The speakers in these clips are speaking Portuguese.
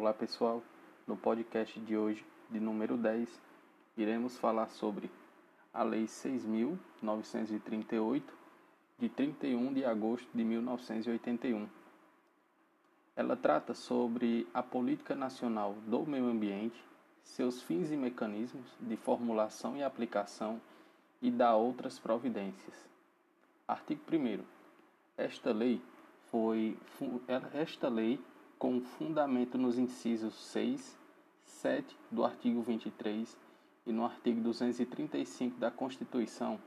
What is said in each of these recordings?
Olá pessoal, no podcast de hoje, de número 10, iremos falar sobre a Lei 6.938, de 31 de agosto de 1981. Ela trata sobre a política nacional do meio ambiente, seus fins e mecanismos de formulação e aplicação e dá outras providências. Artigo 1. Esta lei foi esta lei com fundamento nos incisos 6, 7 do artigo 23 e no artigo 235 da Constituição,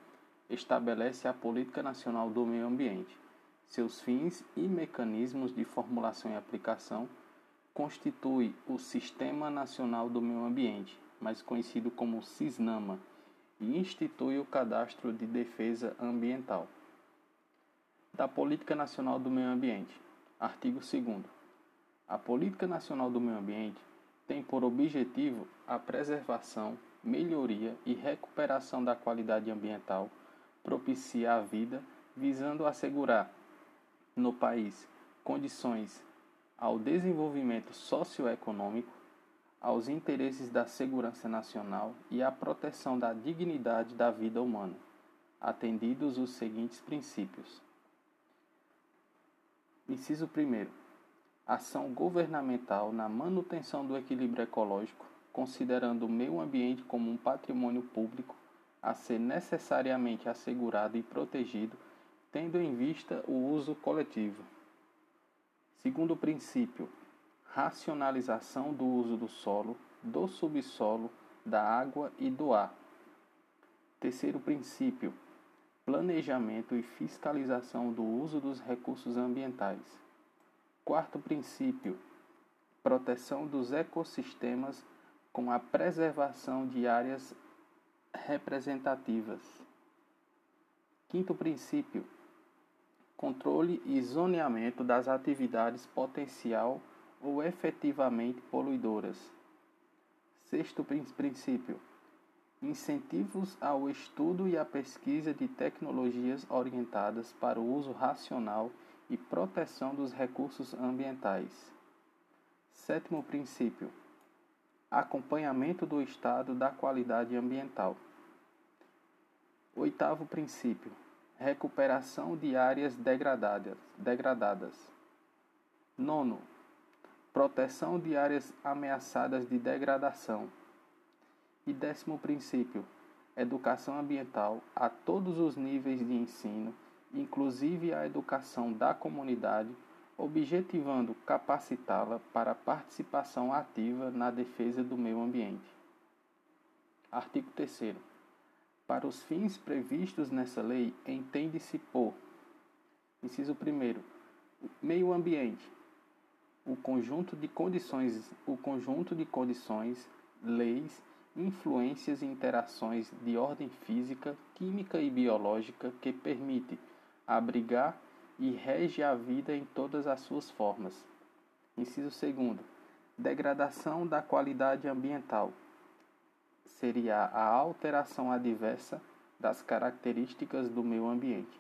estabelece a Política Nacional do Meio Ambiente, seus fins e mecanismos de formulação e aplicação, constitui o Sistema Nacional do Meio Ambiente, mais conhecido como SISNAMA, e institui o Cadastro de Defesa Ambiental. Da Política Nacional do Meio Ambiente. Artigo 2 a Política Nacional do Meio Ambiente tem por objetivo a preservação, melhoria e recuperação da qualidade ambiental, propiciar a vida, visando assegurar no país condições ao desenvolvimento socioeconômico, aos interesses da segurança nacional e à proteção da dignidade da vida humana, atendidos os seguintes princípios. Inciso 1 ação governamental na manutenção do equilíbrio ecológico, considerando o meio ambiente como um patrimônio público a ser necessariamente assegurado e protegido, tendo em vista o uso coletivo. Segundo princípio, racionalização do uso do solo, do subsolo, da água e do ar. Terceiro princípio, planejamento e fiscalização do uso dos recursos ambientais. Quarto princípio: proteção dos ecossistemas com a preservação de áreas representativas. Quinto princípio: controle e zoneamento das atividades potencial ou efetivamente poluidoras. Sexto princípio: incentivos ao estudo e à pesquisa de tecnologias orientadas para o uso racional e proteção dos recursos ambientais. Sétimo princípio: acompanhamento do estado da qualidade ambiental. Oitavo princípio: recuperação de áreas degradadas. degradadas. Nono: proteção de áreas ameaçadas de degradação. E décimo princípio: educação ambiental a todos os níveis de ensino inclusive a educação da comunidade, objetivando capacitá-la para a participação ativa na defesa do meio ambiente. Artigo 3. Para os fins previstos nessa lei, entende-se por: inciso 1. Meio ambiente. O conjunto de condições, o conjunto de condições, leis, influências e interações de ordem física, química e biológica que permite abrigar e rege a vida em todas as suas formas. Inciso 2. Degradação da qualidade ambiental. Seria a alteração adversa das características do meio ambiente.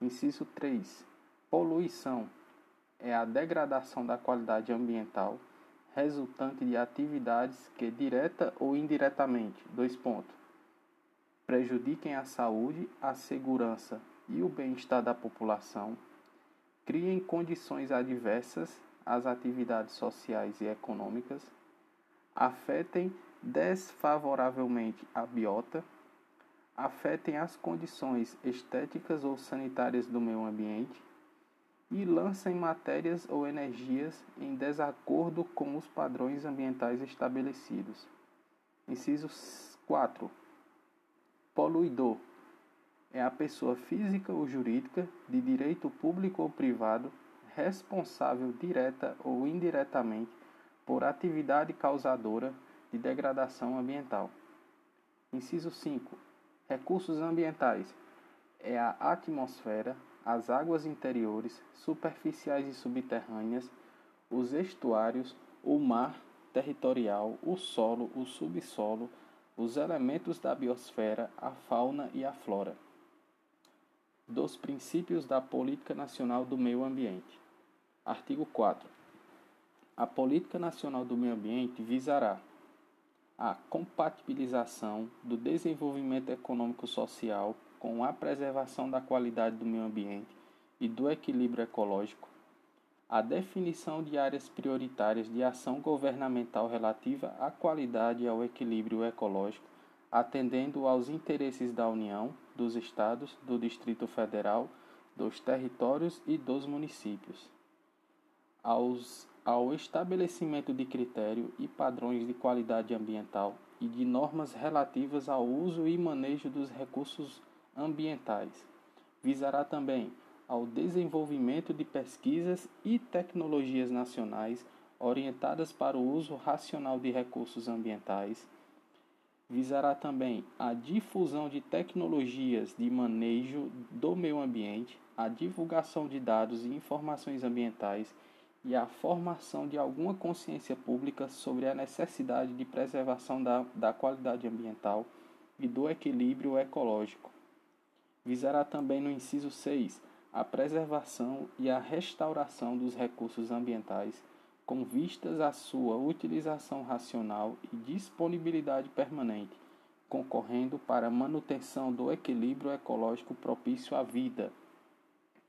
Inciso 3. Poluição. É a degradação da qualidade ambiental resultante de atividades que direta ou indiretamente, dois pontos, prejudiquem a saúde, a segurança e o bem-estar da população, criem condições adversas às atividades sociais e econômicas, afetem desfavoravelmente a biota, afetem as condições estéticas ou sanitárias do meio ambiente e lancem matérias ou energias em desacordo com os padrões ambientais estabelecidos. Inciso 4. Poluidor é a pessoa física ou jurídica, de direito público ou privado, responsável direta ou indiretamente por atividade causadora de degradação ambiental. Inciso 5. Recursos ambientais é a atmosfera, as águas interiores, superficiais e subterrâneas, os estuários, o mar territorial, o solo, o subsolo, os elementos da biosfera, a fauna e a flora dos princípios da Política Nacional do Meio Ambiente. Artigo 4. A Política Nacional do Meio Ambiente visará a compatibilização do desenvolvimento econômico-social com a preservação da qualidade do meio ambiente e do equilíbrio ecológico, a definição de áreas prioritárias de ação governamental relativa à qualidade e ao equilíbrio ecológico, atendendo aos interesses da União, dos Estados, do Distrito Federal, dos territórios e dos municípios. Aos, ao estabelecimento de critério e padrões de qualidade ambiental e de normas relativas ao uso e manejo dos recursos ambientais. Visará também ao desenvolvimento de pesquisas e tecnologias nacionais orientadas para o uso racional de recursos ambientais. Visará também a difusão de tecnologias de manejo do meio ambiente, a divulgação de dados e informações ambientais e a formação de alguma consciência pública sobre a necessidade de preservação da, da qualidade ambiental e do equilíbrio ecológico. Visará também no inciso 6 a preservação e a restauração dos recursos ambientais, com vistas à sua utilização racional e disponibilidade permanente, concorrendo para a manutenção do equilíbrio ecológico propício à vida.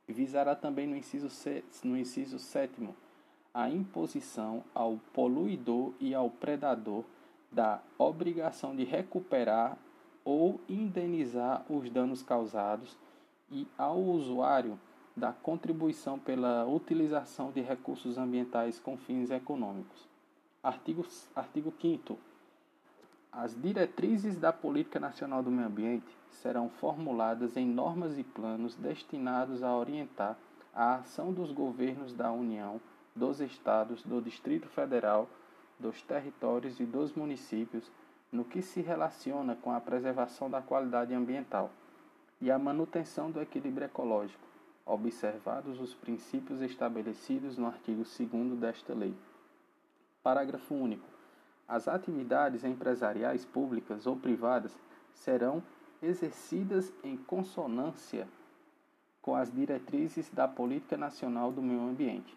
Visará também no inciso, no inciso sétimo a imposição ao poluidor e ao predador da obrigação de recuperar ou indenizar os danos causados e ao usuário da contribuição pela utilização de recursos ambientais com fins econômicos. Artigo, artigo 5 As diretrizes da Política Nacional do Meio Ambiente serão formuladas em normas e planos destinados a orientar a ação dos governos da União, dos estados, do Distrito Federal, dos territórios e dos municípios no que se relaciona com a preservação da qualidade ambiental e a manutenção do equilíbrio ecológico, observados os princípios estabelecidos no artigo 2 desta lei. Parágrafo único. As atividades empresariais públicas ou privadas serão exercidas em consonância com as diretrizes da Política Nacional do Meio Ambiente,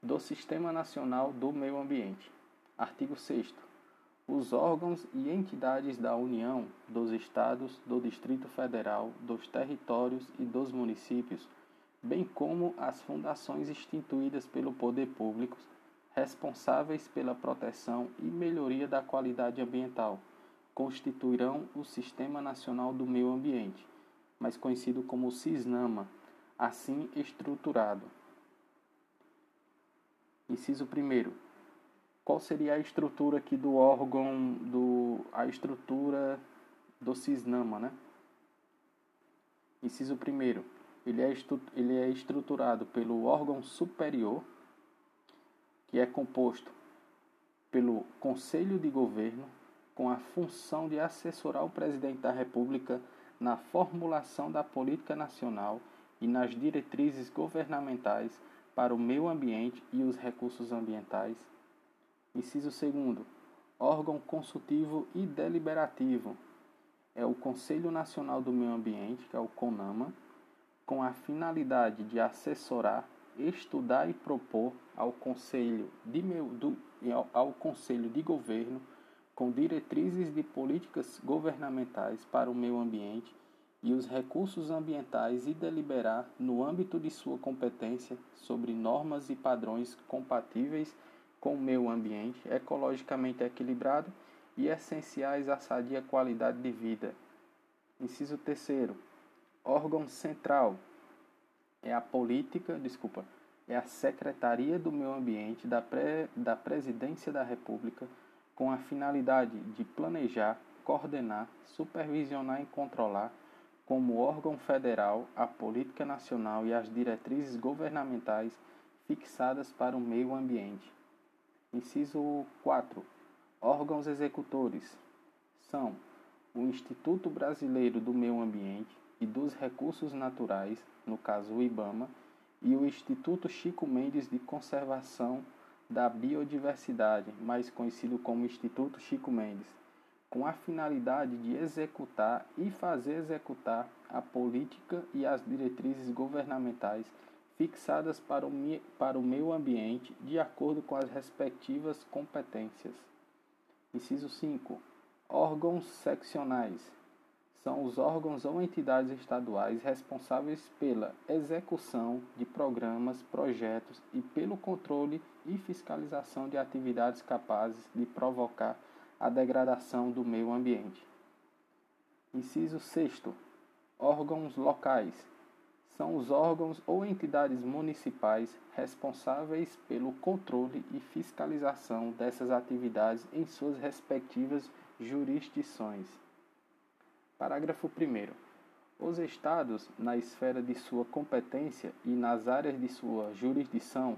do Sistema Nacional do Meio Ambiente. Artigo 6 os órgãos e entidades da União, dos Estados, do Distrito Federal, dos territórios e dos municípios, bem como as fundações instituídas pelo poder público, responsáveis pela proteção e melhoria da qualidade ambiental, constituirão o Sistema Nacional do Meio Ambiente, mais conhecido como SISNAMA, assim estruturado. Inciso 1 qual seria a estrutura aqui do órgão, do, a estrutura do CISNAMA, né? Inciso 1 ele é, ele é estruturado pelo órgão superior, que é composto pelo Conselho de Governo, com a função de assessorar o presidente da República na formulação da política nacional e nas diretrizes governamentais para o meio ambiente e os recursos ambientais Inciso 2. Órgão consultivo e deliberativo. É o Conselho Nacional do Meio Ambiente, que é o CONAMA, com a finalidade de assessorar, estudar e propor ao Conselho de, do, ao Conselho de Governo com diretrizes de políticas governamentais para o meio ambiente e os recursos ambientais e deliberar, no âmbito de sua competência, sobre normas e padrões compatíveis com o meio ambiente, ecologicamente equilibrado e essenciais à sadia qualidade de vida. Inciso terceiro, órgão central é a política, desculpa, é a Secretaria do Meio Ambiente da, Pre, da Presidência da República com a finalidade de planejar, coordenar, supervisionar e controlar como órgão federal a política nacional e as diretrizes governamentais fixadas para o meio ambiente. Inciso 4. Órgãos executores são o Instituto Brasileiro do Meio Ambiente e dos Recursos Naturais, no caso o IBAMA, e o Instituto Chico Mendes de Conservação da Biodiversidade, mais conhecido como Instituto Chico Mendes, com a finalidade de executar e fazer executar a política e as diretrizes governamentais fixadas para o, para o meio ambiente de acordo com as respectivas competências. Inciso 5. Órgãos seccionais são os órgãos ou entidades estaduais responsáveis pela execução de programas, projetos e pelo controle e fiscalização de atividades capazes de provocar a degradação do meio ambiente. Inciso 6. Órgãos locais são os órgãos ou entidades municipais responsáveis pelo controle e fiscalização dessas atividades em suas respectivas jurisdições. Parágrafo 1. Os Estados, na esfera de sua competência e nas áreas de sua jurisdição,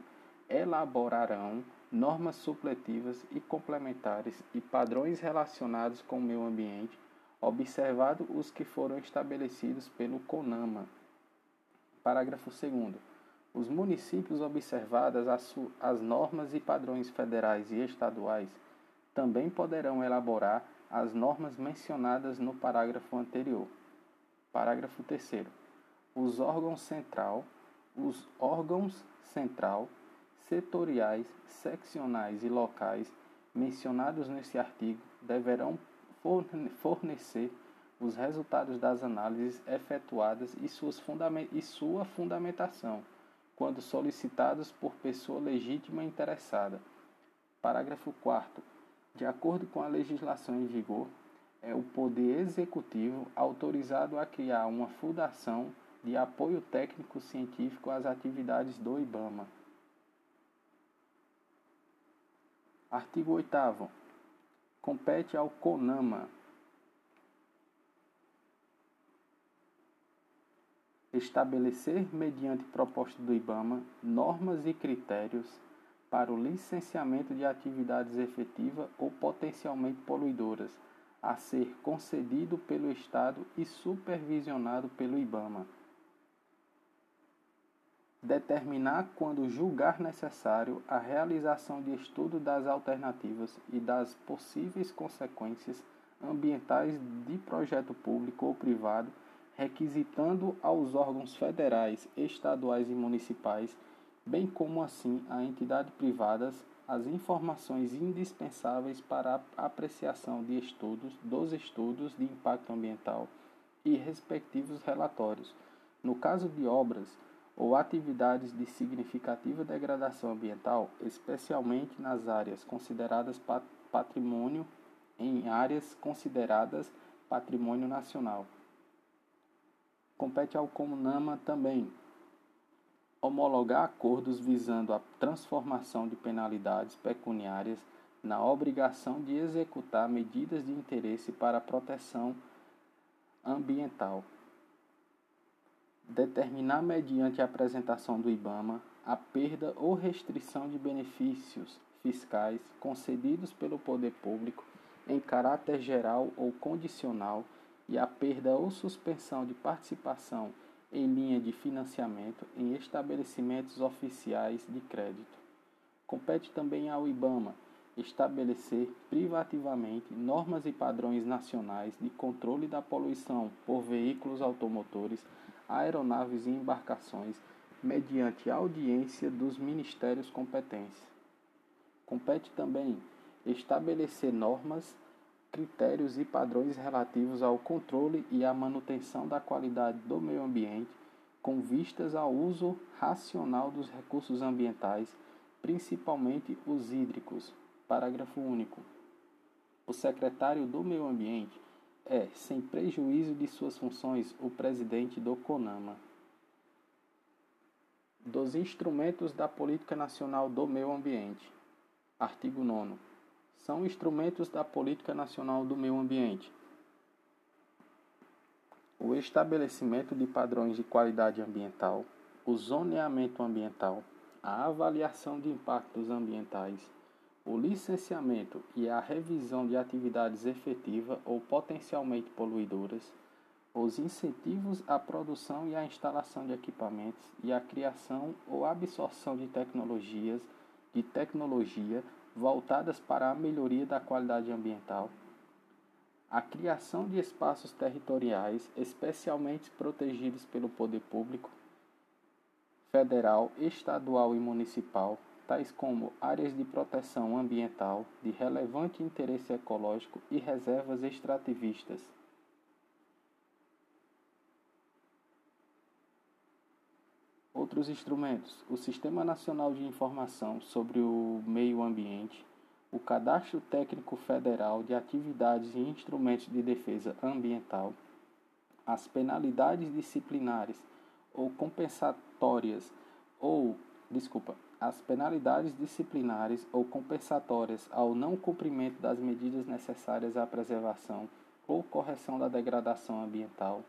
elaborarão normas supletivas e complementares e padrões relacionados com o meio ambiente, observado os que foram estabelecidos pelo CONAMA Parágrafo 2. Os municípios observadas as, as normas e padrões federais e estaduais também poderão elaborar as normas mencionadas no parágrafo anterior. Parágrafo 3. Os órgãos central, os órgãos central, setoriais, seccionais e locais mencionados nesse artigo deverão fornecer os resultados das análises efetuadas e, e sua fundamentação, quando solicitados por pessoa legítima interessada. Parágrafo 4. De acordo com a legislação em vigor, é o Poder Executivo autorizado a criar uma fundação de apoio técnico-científico às atividades do IBAMA. Artigo 8. Compete ao CONAMA estabelecer, mediante proposta do IBAMA, normas e critérios para o licenciamento de atividades efetivas ou potencialmente poluidoras, a ser concedido pelo Estado e supervisionado pelo IBAMA. Determinar, quando julgar necessário, a realização de estudo das alternativas e das possíveis consequências ambientais de projeto público ou privado requisitando aos órgãos federais, estaduais e municipais, bem como assim a entidades privadas, as informações indispensáveis para a apreciação de estudos dos estudos de impacto ambiental e respectivos relatórios. No caso de obras ou atividades de significativa degradação ambiental, especialmente nas áreas consideradas patrimônio em áreas consideradas patrimônio nacional. Compete ao Comunama também homologar acordos visando a transformação de penalidades pecuniárias na obrigação de executar medidas de interesse para a proteção ambiental. Determinar, mediante a apresentação do IBAMA, a perda ou restrição de benefícios fiscais concedidos pelo poder público em caráter geral ou condicional e a perda ou suspensão de participação em linha de financiamento em estabelecimentos oficiais de crédito. Compete também ao IBAMA estabelecer privativamente normas e padrões nacionais de controle da poluição por veículos automotores, aeronaves e embarcações, mediante audiência dos ministérios competentes. Compete também estabelecer normas critérios e padrões relativos ao controle e à manutenção da qualidade do meio ambiente, com vistas ao uso racional dos recursos ambientais, principalmente os hídricos. Parágrafo único. O secretário do Meio Ambiente é, sem prejuízo de suas funções, o presidente do CONAMA. Dos instrumentos da Política Nacional do Meio Ambiente. Artigo 9 são instrumentos da Política Nacional do Meio Ambiente. O estabelecimento de padrões de qualidade ambiental, o zoneamento ambiental, a avaliação de impactos ambientais, o licenciamento e a revisão de atividades efetivas ou potencialmente poluidoras, os incentivos à produção e à instalação de equipamentos e a criação ou absorção de tecnologias de tecnologia voltadas para a melhoria da qualidade ambiental, a criação de espaços territoriais especialmente protegidos pelo poder público, federal, estadual e municipal, tais como áreas de proteção ambiental de relevante interesse ecológico e reservas extrativistas. Outros instrumentos: o Sistema Nacional de Informação sobre o Meio Ambiente, o Cadastro Técnico Federal de Atividades e Instrumentos de Defesa Ambiental, as penalidades disciplinares ou compensatórias ou, desculpa, as penalidades disciplinares ou compensatórias ao não cumprimento das medidas necessárias à preservação ou correção da degradação ambiental.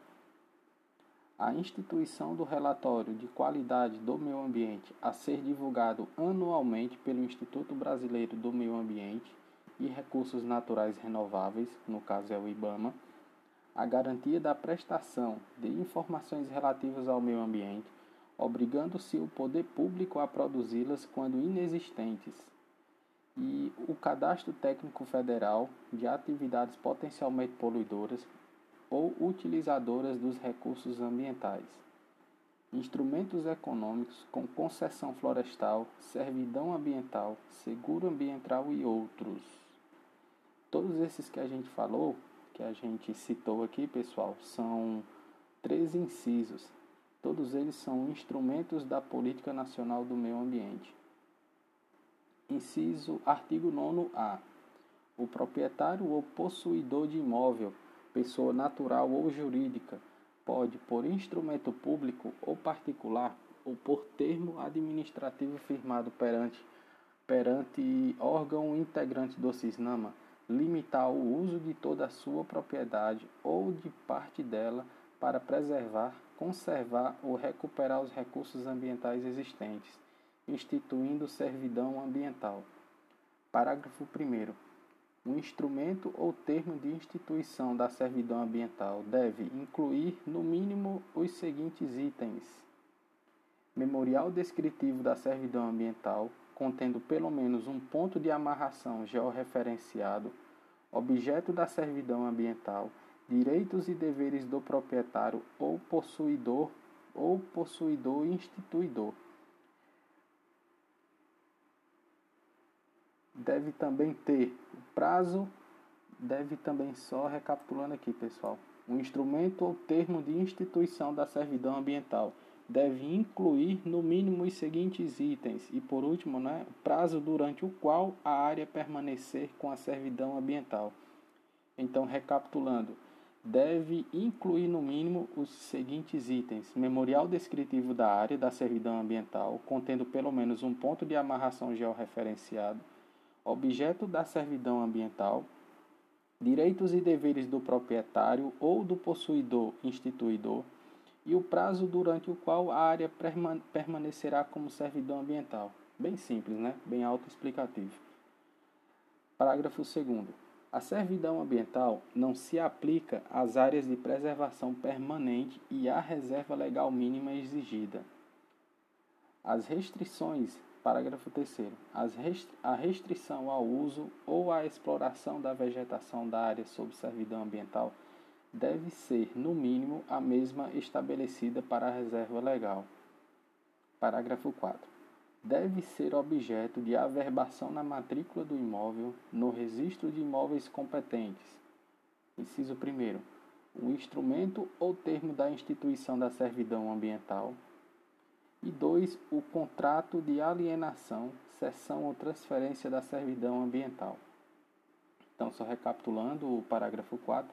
A instituição do relatório de qualidade do meio ambiente a ser divulgado anualmente pelo Instituto Brasileiro do Meio Ambiente e Recursos Naturais Renováveis, no caso é o IBAMA, a garantia da prestação de informações relativas ao meio ambiente, obrigando-se o poder público a produzi-las quando inexistentes, e o Cadastro Técnico Federal de atividades potencialmente poluidoras ou utilizadoras dos recursos ambientais. Instrumentos econômicos com concessão florestal, servidão ambiental, seguro ambiental e outros. Todos esses que a gente falou que a gente citou aqui, pessoal, são três incisos. Todos eles são instrumentos da Política Nacional do Meio Ambiente. Inciso artigo 9A. O proprietário ou possuidor de imóvel, pessoa natural ou jurídica, pode, por instrumento público ou particular, ou por termo administrativo firmado perante, perante órgão integrante do CISNAMA, limitar o uso de toda a sua propriedade ou de parte dela para preservar, conservar ou recuperar os recursos ambientais existentes, instituindo servidão ambiental. Parágrafo 1. O instrumento ou termo de instituição da servidão ambiental deve incluir, no mínimo, os seguintes itens: memorial descritivo da servidão ambiental, contendo pelo menos um ponto de amarração georreferenciado, objeto da servidão ambiental, direitos e deveres do proprietário ou possuidor ou possuidor instituidor. Deve também ter o prazo, deve também só recapitulando aqui, pessoal, um instrumento ou termo de instituição da servidão ambiental deve incluir no mínimo os seguintes itens. E por último, né, prazo durante o qual a área permanecer com a servidão ambiental. Então, recapitulando, deve incluir no mínimo os seguintes itens: memorial descritivo da área da servidão ambiental, contendo pelo menos um ponto de amarração georreferenciado, objeto da servidão ambiental, direitos e deveres do proprietário ou do possuidor instituidor e o prazo durante o qual a área permanecerá como servidão ambiental. Bem simples, né? Bem autoexplicativo. Parágrafo 2 a servidão ambiental não se aplica às áreas de preservação permanente e à reserva legal mínima exigida. As restrições, parágrafo 3 a restrição ao uso ou à exploração da vegetação da área sob servidão ambiental deve ser, no mínimo, a mesma estabelecida para a reserva legal. Parágrafo 4. Deve ser objeto de averbação na matrícula do imóvel no registro de imóveis competentes. Inciso 1. O instrumento ou termo da instituição da servidão ambiental. E 2. O contrato de alienação, cessão ou transferência da servidão ambiental. Então, só recapitulando o parágrafo 4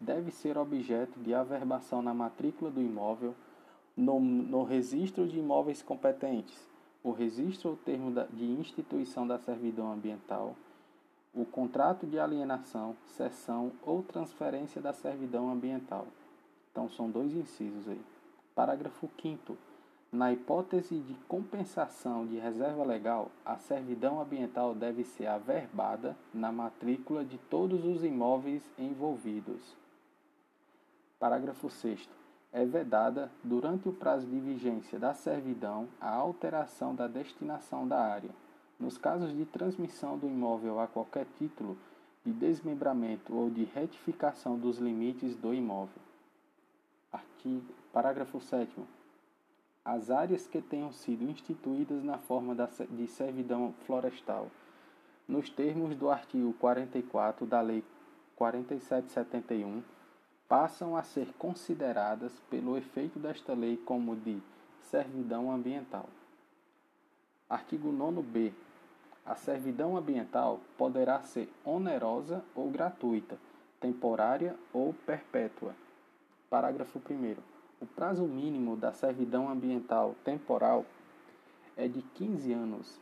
deve ser objeto de averbação na matrícula do imóvel, no, no registro de imóveis competentes, o registro ou termo de instituição da servidão ambiental, o contrato de alienação, cessão ou transferência da servidão ambiental. Então, são dois incisos aí. Parágrafo 5. Na hipótese de compensação de reserva legal, a servidão ambiental deve ser averbada na matrícula de todos os imóveis envolvidos. Parágrafo 6. É vedada, durante o prazo de vigência da servidão, a alteração da destinação da área, nos casos de transmissão do imóvel a qualquer título, de desmembramento ou de retificação dos limites do imóvel. Artigo, parágrafo 7. As áreas que tenham sido instituídas na forma de servidão florestal, nos termos do artigo 44 da Lei 4771, passam a ser consideradas pelo efeito desta lei como de servidão ambiental. Artigo 9b. A servidão ambiental poderá ser onerosa ou gratuita, temporária ou perpétua. Parágrafo 1. O prazo mínimo da servidão ambiental temporal é de 15 anos.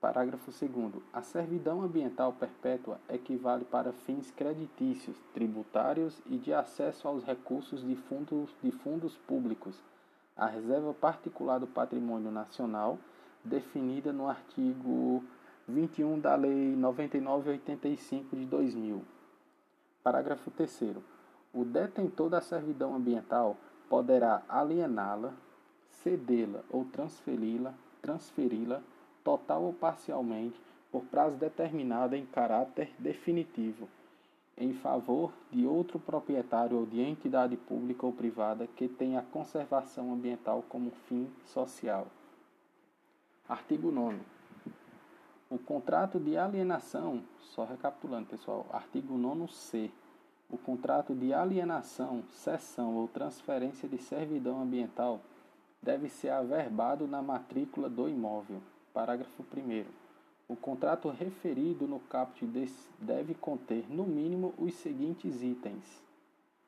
Parágrafo 2. A servidão ambiental perpétua equivale para fins creditícios, tributários e de acesso aos recursos de fundos, de fundos públicos, a reserva particular do patrimônio nacional, definida no artigo 21 da Lei 9985 de 2000. Parágrafo 3. O detentor da servidão ambiental poderá aliená-la, cedê-la ou transferi-la, transferi-la total ou parcialmente, por prazo determinado em caráter definitivo, em favor de outro proprietário ou de entidade pública ou privada que tenha a conservação ambiental como fim social. Artigo 9. O contrato de alienação, só recapitulando, pessoal, artigo 9C o contrato de alienação, cessão ou transferência de servidão ambiental deve ser averbado na matrícula do imóvel. Parágrafo 1. O contrato referido no caput deve conter, no mínimo, os seguintes itens.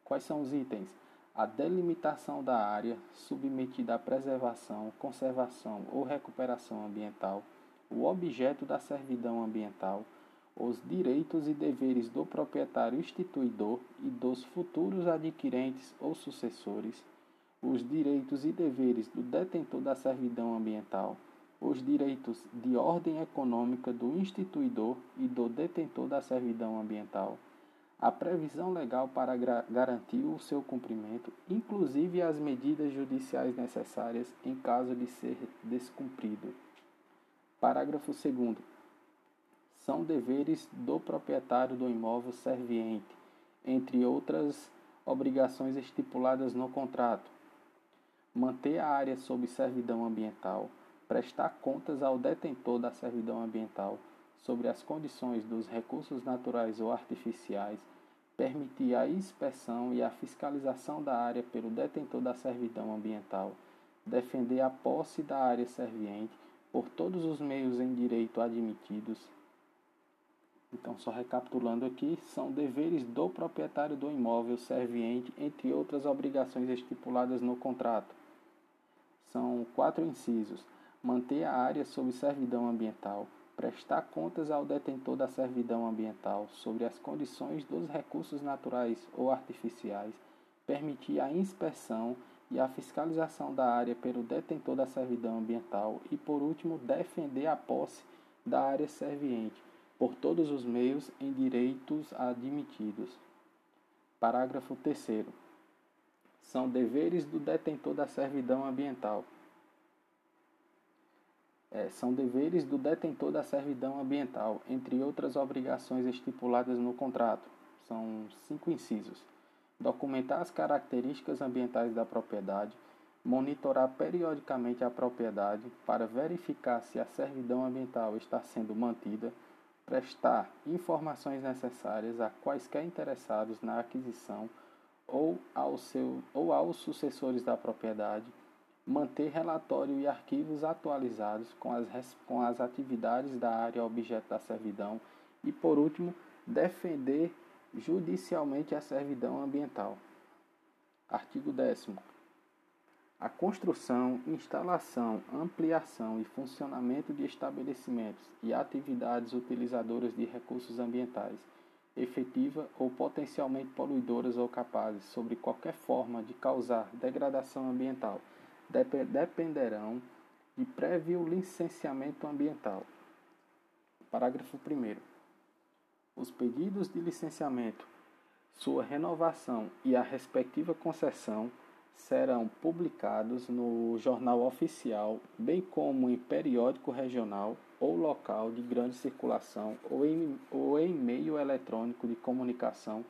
Quais são os itens? A delimitação da área submetida à preservação, conservação ou recuperação ambiental, o objeto da servidão ambiental, os direitos e deveres do proprietário instituidor e dos futuros adquirentes ou sucessores, os direitos e deveres do detentor da servidão ambiental, os direitos de ordem econômica do instituidor e do detentor da servidão ambiental, a previsão legal para garantir o seu cumprimento, inclusive as medidas judiciais necessárias em caso de ser descumprido. Parágrafo 2 são deveres do proprietário do imóvel serviente, entre outras obrigações estipuladas no contrato. Manter a área sob servidão ambiental, prestar contas ao detentor da servidão ambiental sobre as condições dos recursos naturais ou artificiais, permitir a inspeção e a fiscalização da área pelo detentor da servidão ambiental, defender a posse da área serviente por todos os meios em direito admitidos, então, só recapitulando aqui, são deveres do proprietário do imóvel serviente, entre outras obrigações estipuladas no contrato. São quatro incisos: manter a área sob servidão ambiental, prestar contas ao detentor da servidão ambiental sobre as condições dos recursos naturais ou artificiais, permitir a inspeção e a fiscalização da área pelo detentor da servidão ambiental e, por último, defender a posse da área serviente por todos os meios em direitos admitidos. Parágrafo 3. São deveres do detentor da servidão ambiental. É, são deveres do detentor da servidão ambiental, entre outras obrigações estipuladas no contrato. São cinco incisos: documentar as características ambientais da propriedade, monitorar periodicamente a propriedade para verificar se a servidão ambiental está sendo mantida prestar informações necessárias a quaisquer interessados na aquisição ou, ao seu, ou aos sucessores da propriedade, manter relatório e arquivos atualizados com as, com as atividades da área objeto da servidão e, por último, defender judicialmente a servidão ambiental. Artigo 10 a construção, instalação, ampliação e funcionamento de estabelecimentos e atividades utilizadoras de recursos ambientais, efetiva ou potencialmente poluidoras ou capazes, sobre qualquer forma de causar degradação ambiental, dependerão de prévio licenciamento ambiental. Parágrafo 1. Os pedidos de licenciamento, sua renovação e a respectiva concessão serão publicados no jornal oficial, bem como em periódico regional ou local de grande circulação ou em, ou em meio eletrônico de comunicação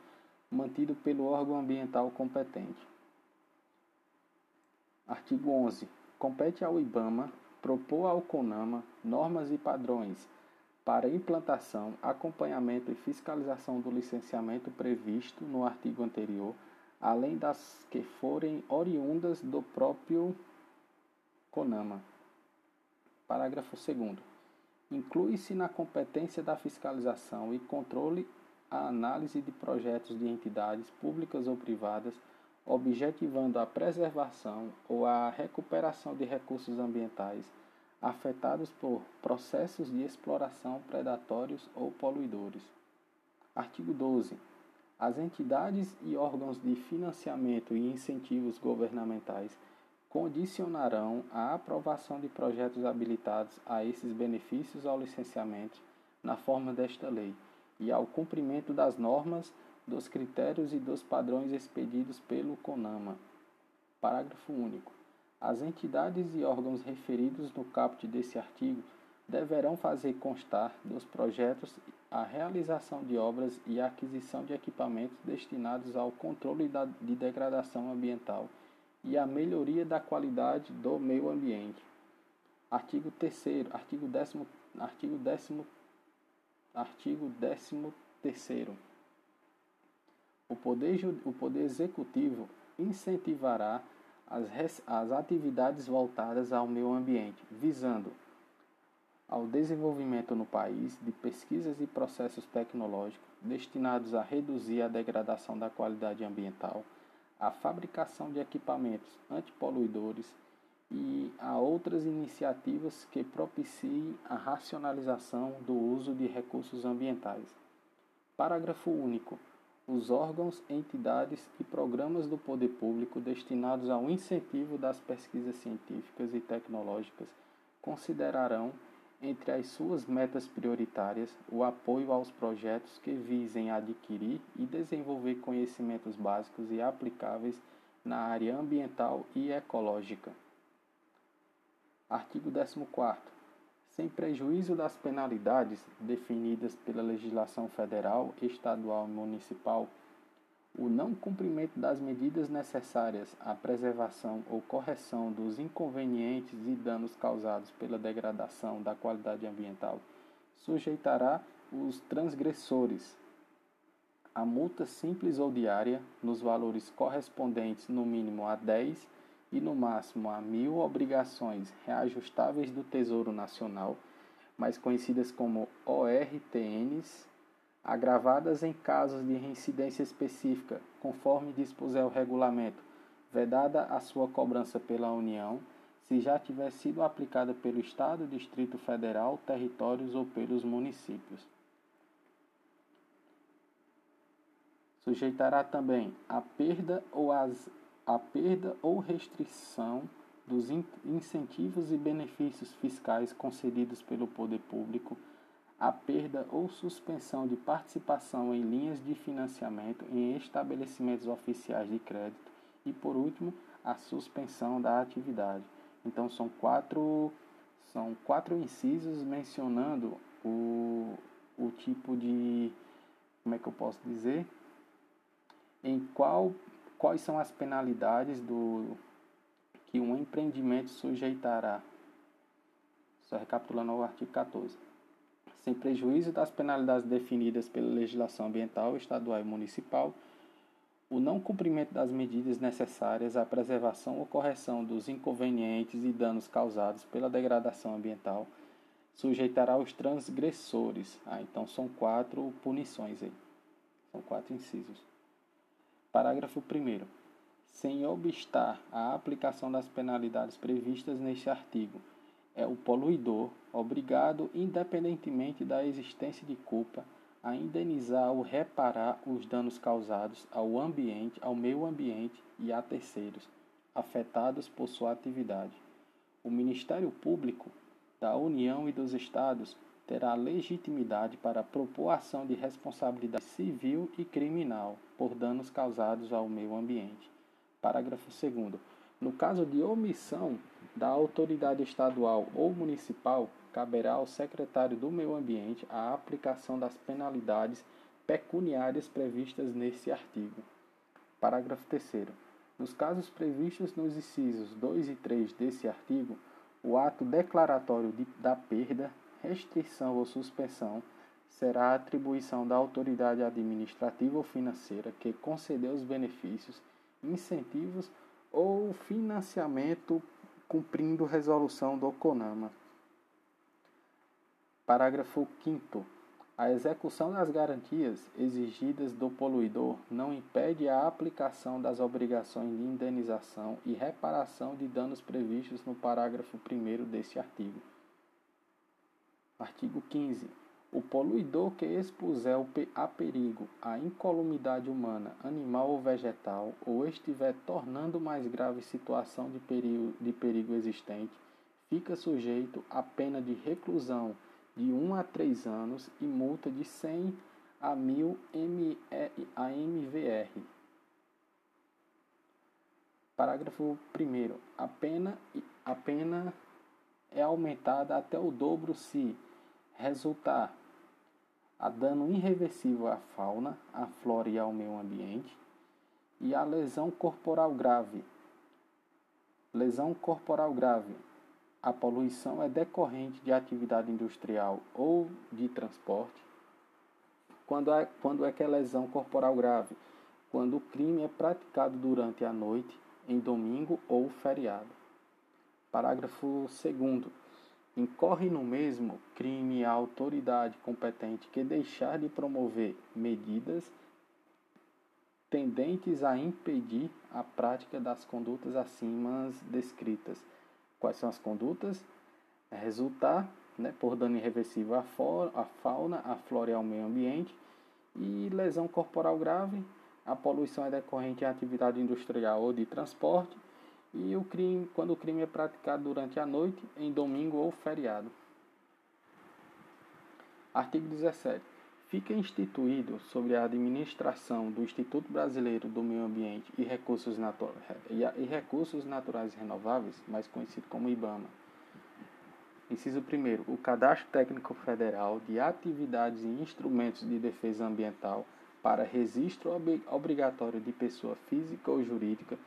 mantido pelo órgão ambiental competente. Artigo 11. compete ao IBAMA propor ao CONAMA normas e padrões para implantação, acompanhamento e fiscalização do licenciamento previsto no artigo anterior, além das que forem oriundas do próprio CONAMA. Parágrafo 2. Inclui-se na competência da fiscalização e controle a análise de projetos de entidades públicas ou privadas, objetivando a preservação ou a recuperação de recursos ambientais afetados por processos de exploração predatórios ou poluidores. Artigo 12. As entidades e órgãos de financiamento e incentivos governamentais condicionarão a aprovação de projetos habilitados a esses benefícios ao licenciamento na forma desta lei e ao cumprimento das normas, dos critérios e dos padrões expedidos pelo CONAMA. Parágrafo único. As entidades e órgãos referidos no caput desse artigo deverão fazer constar dos projetos a realização de obras e a aquisição de equipamentos destinados ao controle de degradação ambiental e à melhoria da qualidade do meio ambiente. Artigo 3 artigo 10 artigo 10 artigo 13 terceiro. O poder, o poder executivo incentivará as, as atividades voltadas ao meio ambiente, visando ao desenvolvimento no país de pesquisas e processos tecnológicos destinados a reduzir a degradação da qualidade ambiental, a fabricação de equipamentos antipoluidores e a outras iniciativas que propiciem a racionalização do uso de recursos ambientais. Parágrafo único os órgãos, entidades e programas do poder público destinados ao incentivo das pesquisas científicas e tecnológicas considerarão entre as suas metas prioritárias o apoio aos projetos que visem adquirir e desenvolver conhecimentos básicos e aplicáveis na área ambiental e ecológica. Artigo 14 sem prejuízo das penalidades definidas pela legislação federal, estadual e municipal, o não cumprimento das medidas necessárias à preservação ou correção dos inconvenientes e danos causados pela degradação da qualidade ambiental sujeitará os transgressores a multa simples ou diária nos valores correspondentes no mínimo a 10 e no máximo a mil obrigações reajustáveis do Tesouro Nacional, mais conhecidas como ORTNs, agravadas em casos de reincidência específica, conforme dispuser o regulamento, vedada a sua cobrança pela União, se já tiver sido aplicada pelo Estado, Distrito Federal, territórios ou pelos municípios. Sujeitará também a perda ou as a perda ou restrição dos incentivos e benefícios fiscais concedidos pelo poder público, a perda ou suspensão de participação em linhas de financiamento em estabelecimentos oficiais de crédito e, por último, a suspensão da atividade. Então, são quatro, são quatro incisos mencionando o, o tipo de. Como é que eu posso dizer? Em qual quais são as penalidades do que um empreendimento sujeitará. Só recapitulando o artigo 14. Sem prejuízo das penalidades definidas pela legislação ambiental estadual e municipal, o não cumprimento das medidas necessárias à preservação ou correção dos inconvenientes e danos causados pela degradação ambiental sujeitará os transgressores. Ah, então são quatro punições aí. São quatro incisos. Parágrafo 1. Sem obstar à aplicação das penalidades previstas neste artigo, é o poluidor obrigado, independentemente da existência de culpa, a indenizar ou reparar os danos causados ao ambiente, ao meio ambiente e a terceiros afetados por sua atividade. O Ministério Público da União e dos Estados terá legitimidade para propor ação de responsabilidade civil e criminal por danos causados ao meio ambiente. Parágrafo 2. No caso de omissão da autoridade estadual ou municipal, caberá ao secretário do Meio Ambiente a aplicação das penalidades pecuniárias previstas neste artigo. Parágrafo 3. Nos casos previstos nos incisos 2 e 3 desse artigo, o ato declaratório de, da perda, restrição ou suspensão será a atribuição da autoridade administrativa ou financeira que concedeu os benefícios, incentivos ou financiamento cumprindo resolução do CONAMA. Parágrafo 5 a execução das garantias exigidas do poluidor não impede a aplicação das obrigações de indenização e reparação de danos previstos no parágrafo 1 deste artigo. Artigo 15. O poluidor que expuser a perigo a incolumidade humana, animal ou vegetal, ou estiver tornando mais grave situação de perigo, de perigo existente, fica sujeito à pena de reclusão de 1 a 3 anos e multa de 100 a 1000 AMVR. Parágrafo 1. A pena, a pena é aumentada até o dobro se resultar a dano irreversível à fauna, à flora e ao meio ambiente, e a lesão corporal grave. Lesão corporal grave a poluição é decorrente de atividade industrial ou de transporte, quando é, quando é que é lesão corporal grave, quando o crime é praticado durante a noite, em domingo ou feriado. Parágrafo 2. Incorre no mesmo crime a autoridade competente que deixar de promover medidas tendentes a impedir a prática das condutas acima descritas Quais são as condutas? É resultar né, por dano irreversível à, à fauna, à flora e ao meio ambiente. E lesão corporal grave, a poluição é decorrente de atividade industrial ou de transporte. E o crime, quando o crime é praticado durante a noite, em domingo ou feriado. Artigo 17. Fica instituído sobre a administração do Instituto Brasileiro do Meio Ambiente e Recursos, e Recursos Naturais Renováveis, mais conhecido como IBAMA. Inciso 1. O Cadastro Técnico Federal de Atividades e Instrumentos de Defesa Ambiental para registro ob obrigatório de pessoa física ou jurídica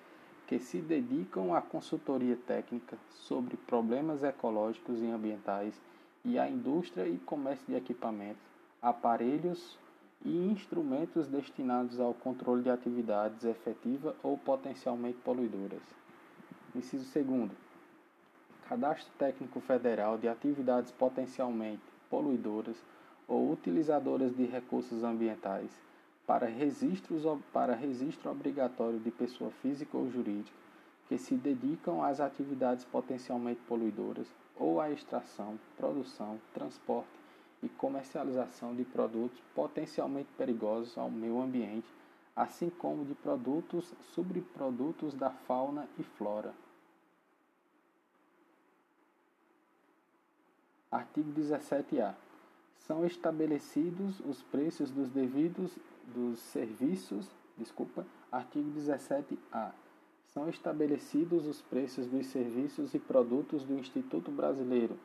que se dedicam à consultoria técnica sobre problemas ecológicos e ambientais e à indústria e comércio de equipamentos aparelhos e instrumentos destinados ao controle de atividades efetiva ou potencialmente poluidoras. Inciso 2. Cadastro Técnico Federal de atividades potencialmente poluidoras ou utilizadoras de recursos ambientais para, registros, para registro obrigatório de pessoa física ou jurídica que se dedicam às atividades potencialmente poluidoras ou à extração, produção, transporte e comercialização de produtos potencialmente perigosos ao meio ambiente, assim como de produtos subprodutos da fauna e flora. Artigo 17-A. São estabelecidos os preços dos devidos dos serviços, desculpa, artigo 17-A. São estabelecidos os preços dos serviços e produtos do Instituto Brasileiro,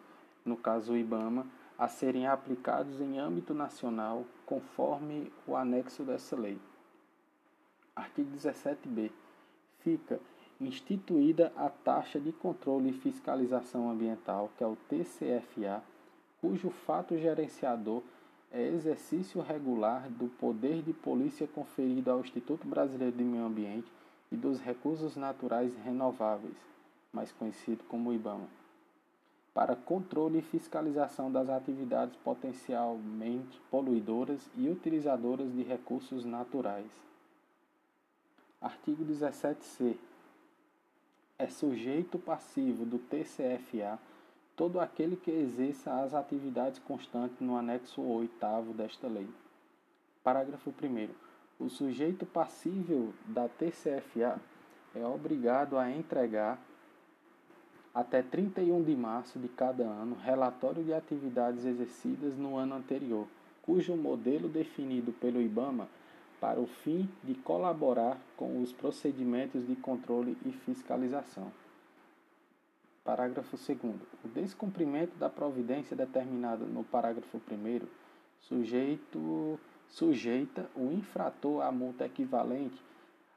no caso o IBAMA, a serem aplicados em âmbito nacional, conforme o anexo dessa lei. Artigo 17b. Fica instituída a taxa de controle e fiscalização ambiental, que é o TCFA, cujo fato gerenciador é exercício regular do poder de polícia conferido ao Instituto Brasileiro de Meio Ambiente e dos Recursos Naturais Renováveis, mais conhecido como IBAMA para controle e fiscalização das atividades potencialmente poluidoras e utilizadoras de recursos naturais. Artigo 17c. É sujeito passivo do TCFA todo aquele que exerça as atividades constantes no anexo 8 desta lei. Parágrafo 1. O sujeito passível da TCFA é obrigado a entregar até 31 de março de cada ano relatório de atividades exercidas no ano anterior, cujo modelo definido pelo IBAMA para o fim de colaborar com os procedimentos de controle e fiscalização. Parágrafo 2. O descumprimento da providência determinada no parágrafo 1 sujeito, sujeita o infrator à multa equivalente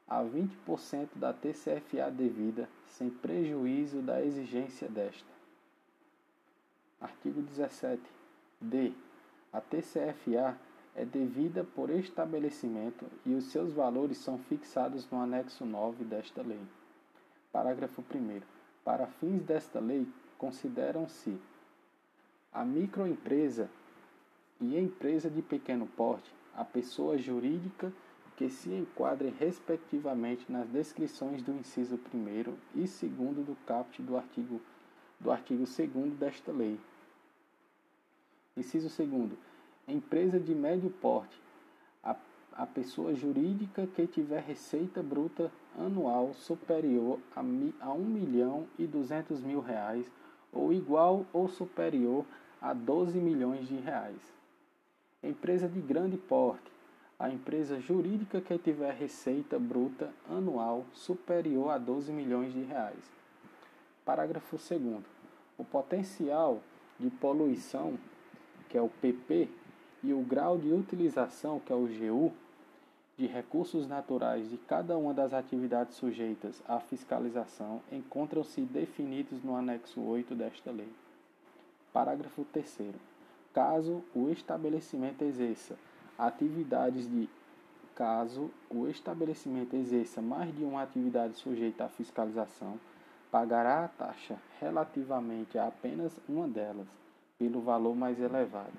a 20% da TCFA devida, sem prejuízo da exigência desta. Artigo 17. D. A TCFA é devida por estabelecimento e os seus valores são fixados no anexo 9 desta lei. Parágrafo 1. Para fins desta lei, consideram-se a microempresa e empresa de pequeno porte a pessoa jurídica que se enquadrem respectivamente nas descrições do inciso 1 e 2 do caput do artigo do artigo 2 desta lei. Inciso 2 empresa de médio porte, a, a pessoa jurídica que tiver receita bruta anual superior a, a 1 milhão e 200 mil reais ou igual ou superior a 12 milhões de reais. Empresa de grande porte, a empresa jurídica que tiver receita bruta anual superior a 12 milhões de reais. Parágrafo 2 O potencial de poluição, que é o PP, e o grau de utilização, que é o GU, de recursos naturais de cada uma das atividades sujeitas à fiscalização encontram-se definidos no anexo 8 desta lei. Parágrafo 3 Caso o estabelecimento exerça atividades de caso o estabelecimento exerça mais de uma atividade sujeita à fiscalização, pagará a taxa relativamente a apenas uma delas, pelo valor mais elevado.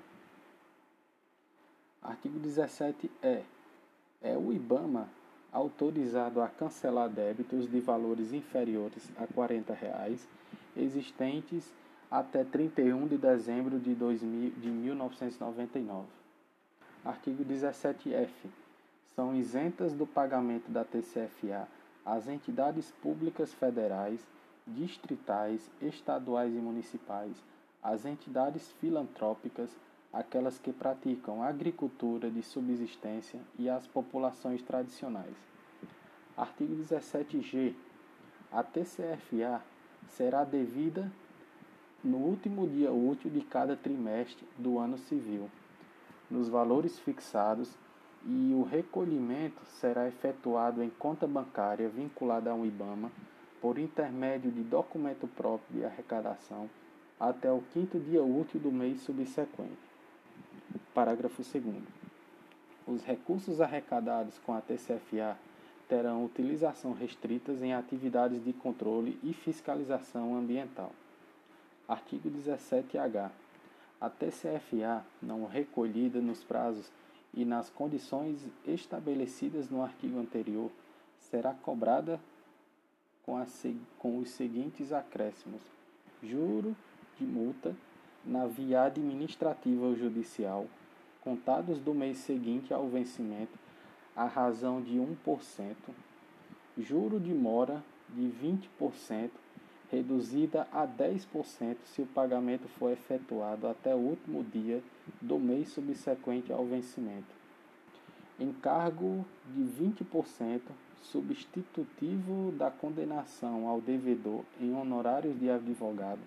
Artigo 17 é é o IBAMA autorizado a cancelar débitos de valores inferiores a 40 reais, existentes até 31 de dezembro de, 2000, de 1999. Artigo 17F. São isentas do pagamento da TCFA as entidades públicas federais, distritais, estaduais e municipais, as entidades filantrópicas, aquelas que praticam agricultura de subsistência e as populações tradicionais. Artigo 17G. A TCFA será devida no último dia útil de cada trimestre do ano civil, nos valores fixados, e o recolhimento será efetuado em conta bancária vinculada ao IBAMA por intermédio de documento próprio de arrecadação até o quinto dia útil do mês subsequente. Parágrafo 2. Os recursos arrecadados com a TCFA terão utilização restritas em atividades de controle e fiscalização ambiental. Artigo 17-H. A TCFA não recolhida nos prazos e nas condições estabelecidas no artigo anterior será cobrada com, a, com os seguintes acréscimos: juro de multa na via administrativa ou judicial, contados do mês seguinte ao vencimento, a razão de 1%, juro de mora de 20%, reduzida a 10% se o pagamento for efetuado até o último dia do mês subsequente ao vencimento. Encargo de 20% substitutivo da condenação ao devedor em honorários de advogado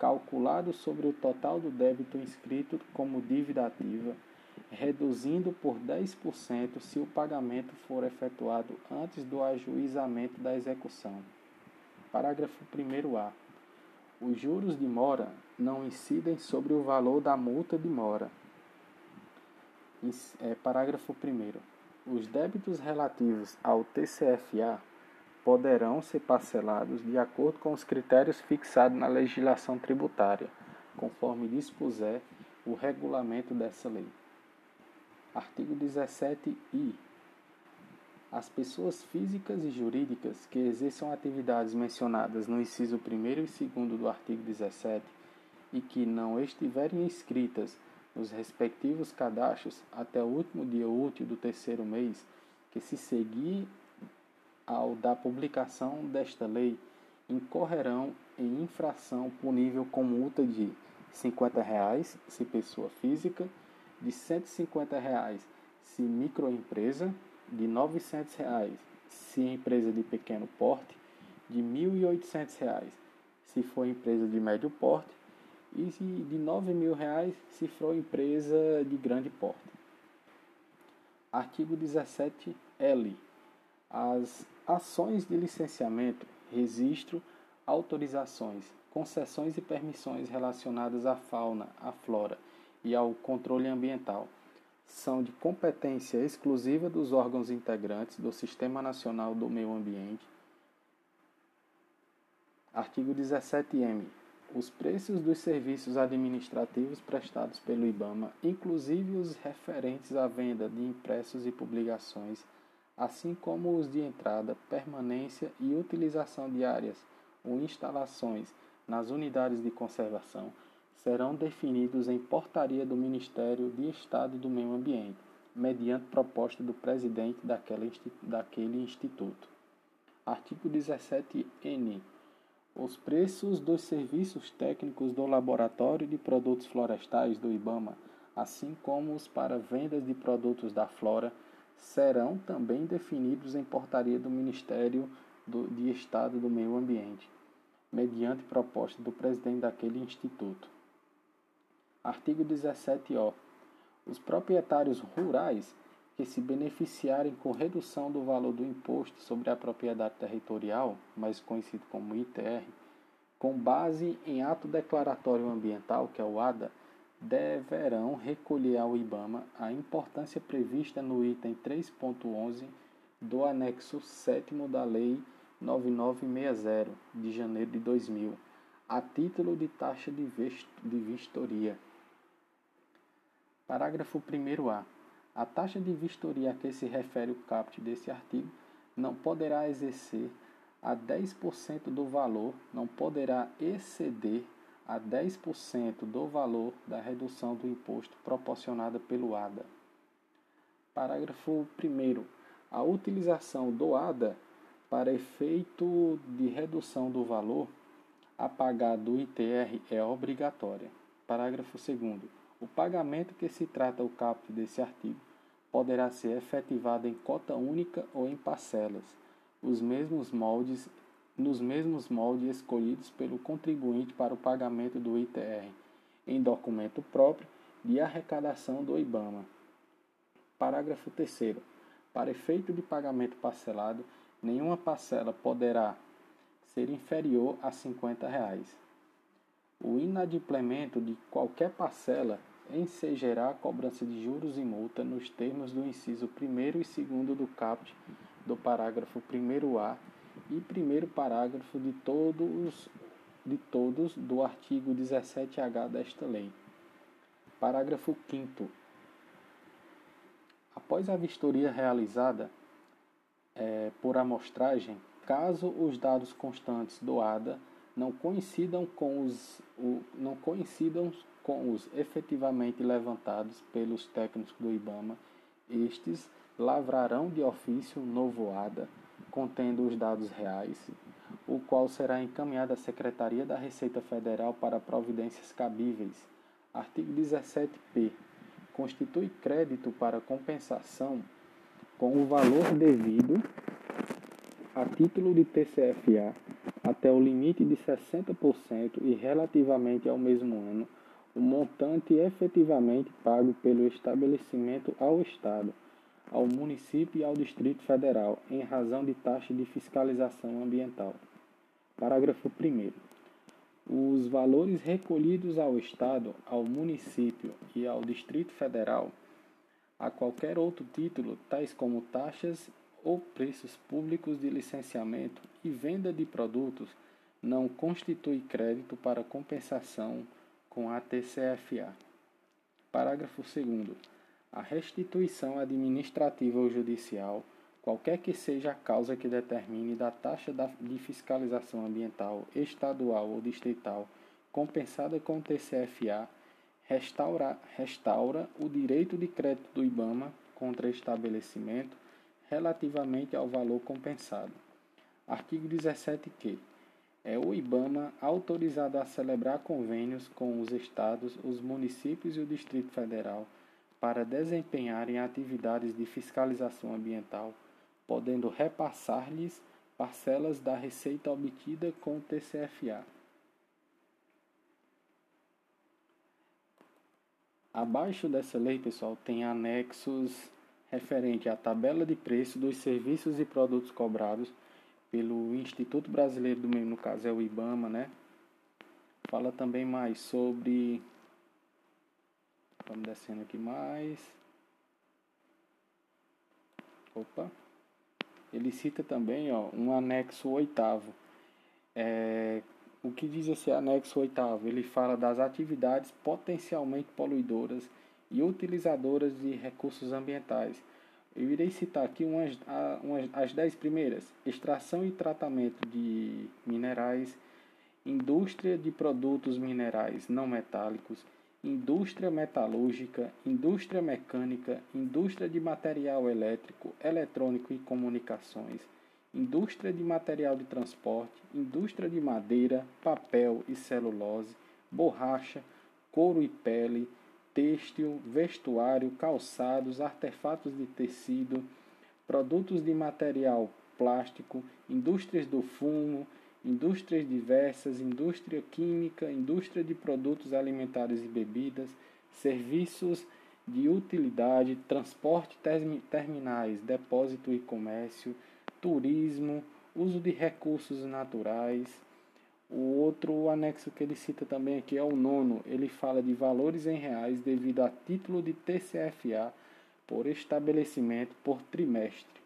calculado sobre o total do débito inscrito como dívida ativa, reduzindo por 10% se o pagamento for efetuado antes do ajuizamento da execução. Parágrafo 1a. Os juros de mora não incidem sobre o valor da multa de mora. É, parágrafo 1. Os débitos relativos ao TCFA poderão ser parcelados de acordo com os critérios fixados na legislação tributária, conforme dispuser o regulamento dessa lei. Artigo 17-I. As pessoas físicas e jurídicas que exerçam atividades mencionadas no inciso 1 e 2 do artigo 17 e que não estiverem inscritas nos respectivos cadastros até o último dia útil do terceiro mês, que se seguir ao da publicação desta lei, incorrerão em infração punível com multa de 50 reais, se pessoa física, de 150 reais, se microempresa, de 900 reais, se empresa de pequeno porte, de 1.800 reais, se for empresa de médio porte, e de 9.000 reais, se for empresa de grande porte. Artigo 17L as ações de licenciamento, registro, autorizações, concessões e permissões relacionadas à fauna, à flora e ao controle ambiental são de competência exclusiva dos órgãos integrantes do Sistema Nacional do Meio Ambiente. Artigo 17-M. Os preços dos serviços administrativos prestados pelo IBAMA, inclusive os referentes à venda de impressos e publicações, assim como os de entrada, permanência e utilização de áreas ou instalações nas unidades de conservação, serão definidos em portaria do Ministério de Estado do Meio Ambiente, mediante proposta do presidente daquele instituto. Artigo 17-N. Os preços dos serviços técnicos do Laboratório de Produtos Florestais do IBAMA, assim como os para vendas de produtos da flora, serão também definidos em portaria do Ministério do, de Estado do Meio Ambiente, mediante proposta do presidente daquele instituto. Artigo 17-O. Os proprietários rurais que se beneficiarem com redução do valor do imposto sobre a propriedade territorial, mais conhecido como ITR, com base em ato declaratório ambiental, que é o ADA, deverão recolher ao IBAMA a importância prevista no item 3.11 do anexo 7 da Lei 9960 de janeiro de 2000, a título de taxa de vistoria Parágrafo 1a. A taxa de vistoria a que se refere o caput desse artigo não poderá exercer a 10% do valor, não poderá exceder a 10% do valor da redução do imposto proporcionada pelo ADA. Parágrafo 1. A utilização do ADA para efeito de redução do valor a pagar do ITR é obrigatória. Parágrafo 2. O pagamento que se trata o caput desse artigo poderá ser efetivado em cota única ou em parcelas, os mesmos moldes, nos mesmos moldes escolhidos pelo contribuinte para o pagamento do ITR, em documento próprio de arrecadação do IBAMA. Parágrafo 3. Para efeito de pagamento parcelado, nenhuma parcela poderá ser inferior a 50 reais. O inadimplemento de qualquer parcela ensejará a cobrança de juros e multa nos termos do inciso 1 e 2 do caput do parágrafo 1a e primeiro parágrafo de todos, de todos do artigo 17H desta lei. Parágrafo 5 Após a vistoria realizada é, por amostragem, caso os dados constantes do ADA não coincidam com os o, não coincidam com os efetivamente levantados pelos técnicos do IBAMA, estes lavrarão de ofício novo ADA contendo os dados reais, o qual será encaminhado à Secretaria da Receita Federal para providências cabíveis. Artigo 17p. Constitui crédito para compensação com o valor devido a título de TCFA até o limite de 60% e relativamente ao mesmo ano o montante efetivamente pago pelo estabelecimento ao Estado, ao município e ao Distrito Federal, em razão de taxa de fiscalização ambiental. Parágrafo 1. Os valores recolhidos ao Estado, ao município e ao Distrito Federal, a qualquer outro título, tais como taxas ou preços públicos de licenciamento e venda de produtos, não constitui crédito para compensação com a TCFA. Parágrafo 2. A restituição administrativa ou judicial, qualquer que seja a causa que determine da taxa de fiscalização ambiental estadual ou distrital compensada com TCFA, restaura, restaura o direito de crédito do IBAMA contra estabelecimento relativamente ao valor compensado. Artigo 17 que é o IBAMA autorizado a celebrar convênios com os estados, os municípios e o Distrito Federal para desempenharem atividades de fiscalização ambiental, podendo repassar-lhes parcelas da receita obtida com o TCFA. Abaixo dessa lei, pessoal, tem anexos referente à tabela de preço dos serviços e produtos cobrados pelo Instituto Brasileiro do Meio, no caso é o IBAMA, né? Fala também mais sobre. Vamos descendo aqui mais. Opa. Ele cita também ó, um anexo oitavo. É, o que diz esse anexo oitavo? Ele fala das atividades potencialmente poluidoras e utilizadoras de recursos ambientais. Eu irei citar aqui umas, umas, as dez primeiras: extração e tratamento de minerais, indústria de produtos minerais não metálicos, indústria metalúrgica, indústria mecânica, indústria de material elétrico, eletrônico e comunicações, indústria de material de transporte, indústria de madeira, papel e celulose, borracha, couro e pele têxtil, vestuário, calçados, artefatos de tecido, produtos de material plástico, indústrias do fumo, indústrias diversas, indústria química, indústria de produtos alimentares e bebidas, serviços de utilidade, transporte terminais, depósito e comércio, turismo, uso de recursos naturais, o outro anexo que ele cita também aqui é o nono. Ele fala de valores em reais devido a título de TCFA por estabelecimento por trimestre.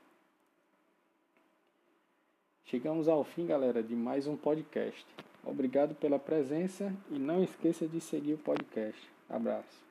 Chegamos ao fim, galera, de mais um podcast. Obrigado pela presença e não esqueça de seguir o podcast. Abraço.